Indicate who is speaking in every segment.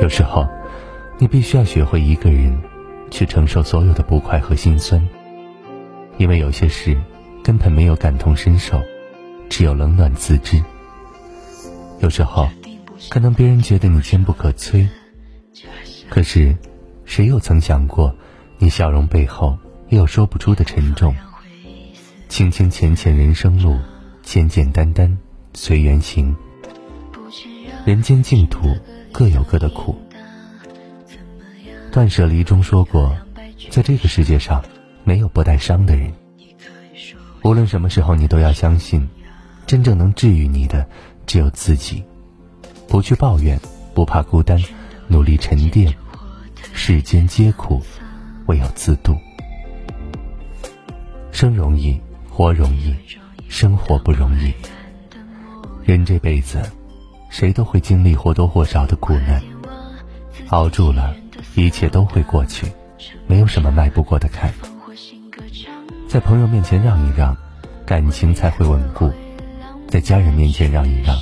Speaker 1: 有时候，你必须要学会一个人去承受所有的不快和心酸，因为有些事根本没有感同身受，只有冷暖自知。有时候，可能别人觉得你坚不可摧，可是，谁又曾想过，你笑容背后也有说不出的沉重？清清浅浅人生路，简简单单随缘行。人间净土，各有各的苦。断舍离中说过，在这个世界上，没有不带伤的人。无论什么时候，你都要相信，真正能治愈你的，只有自己。不去抱怨，不怕孤单，努力沉淀。世间皆苦，唯有自渡。生容易，活容易，生活不容易。人这辈子，谁都会经历或多或少的苦难，熬住了，一切都会过去，没有什么迈不过的坎。在朋友面前让一让，感情才会稳固；在家人面前让一让，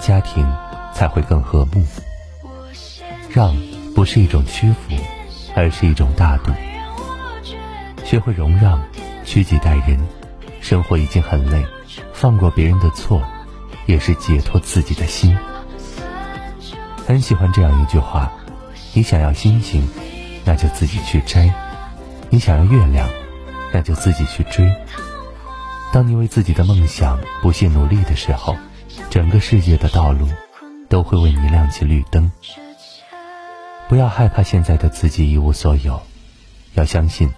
Speaker 1: 家庭才会更和睦。让不是一种屈服，而是一种大度。学会容让，虚己待人，生活已经很累，放过别人的错，也是解脱自己的心。很喜欢这样一句话：你想要星星，那就自己去摘；你想要月亮，那就自己去追。当你为自己的梦想不懈努力的时候，整个世界的道路都会为你亮起绿灯。不要害怕现在的自己一无所有，要相信，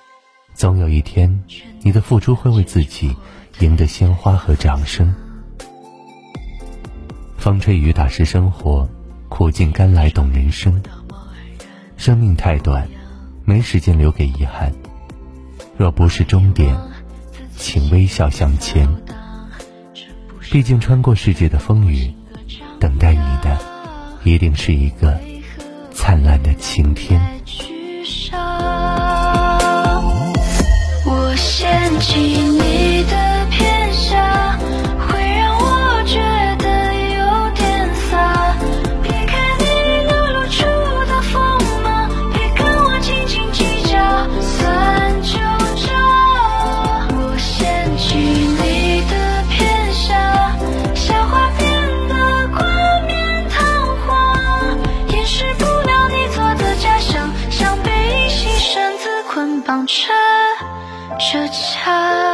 Speaker 1: 总有一天，你的付出会为自己赢得鲜花和掌声。风吹雨打是生活，苦尽甘来懂人生。生命太短，没时间留给遗憾。若不是终点，请微笑向前。毕竟穿过世界的风雨，等待你的，一定是一个。灿烂的晴天。
Speaker 2: 我掀起。绑着这枷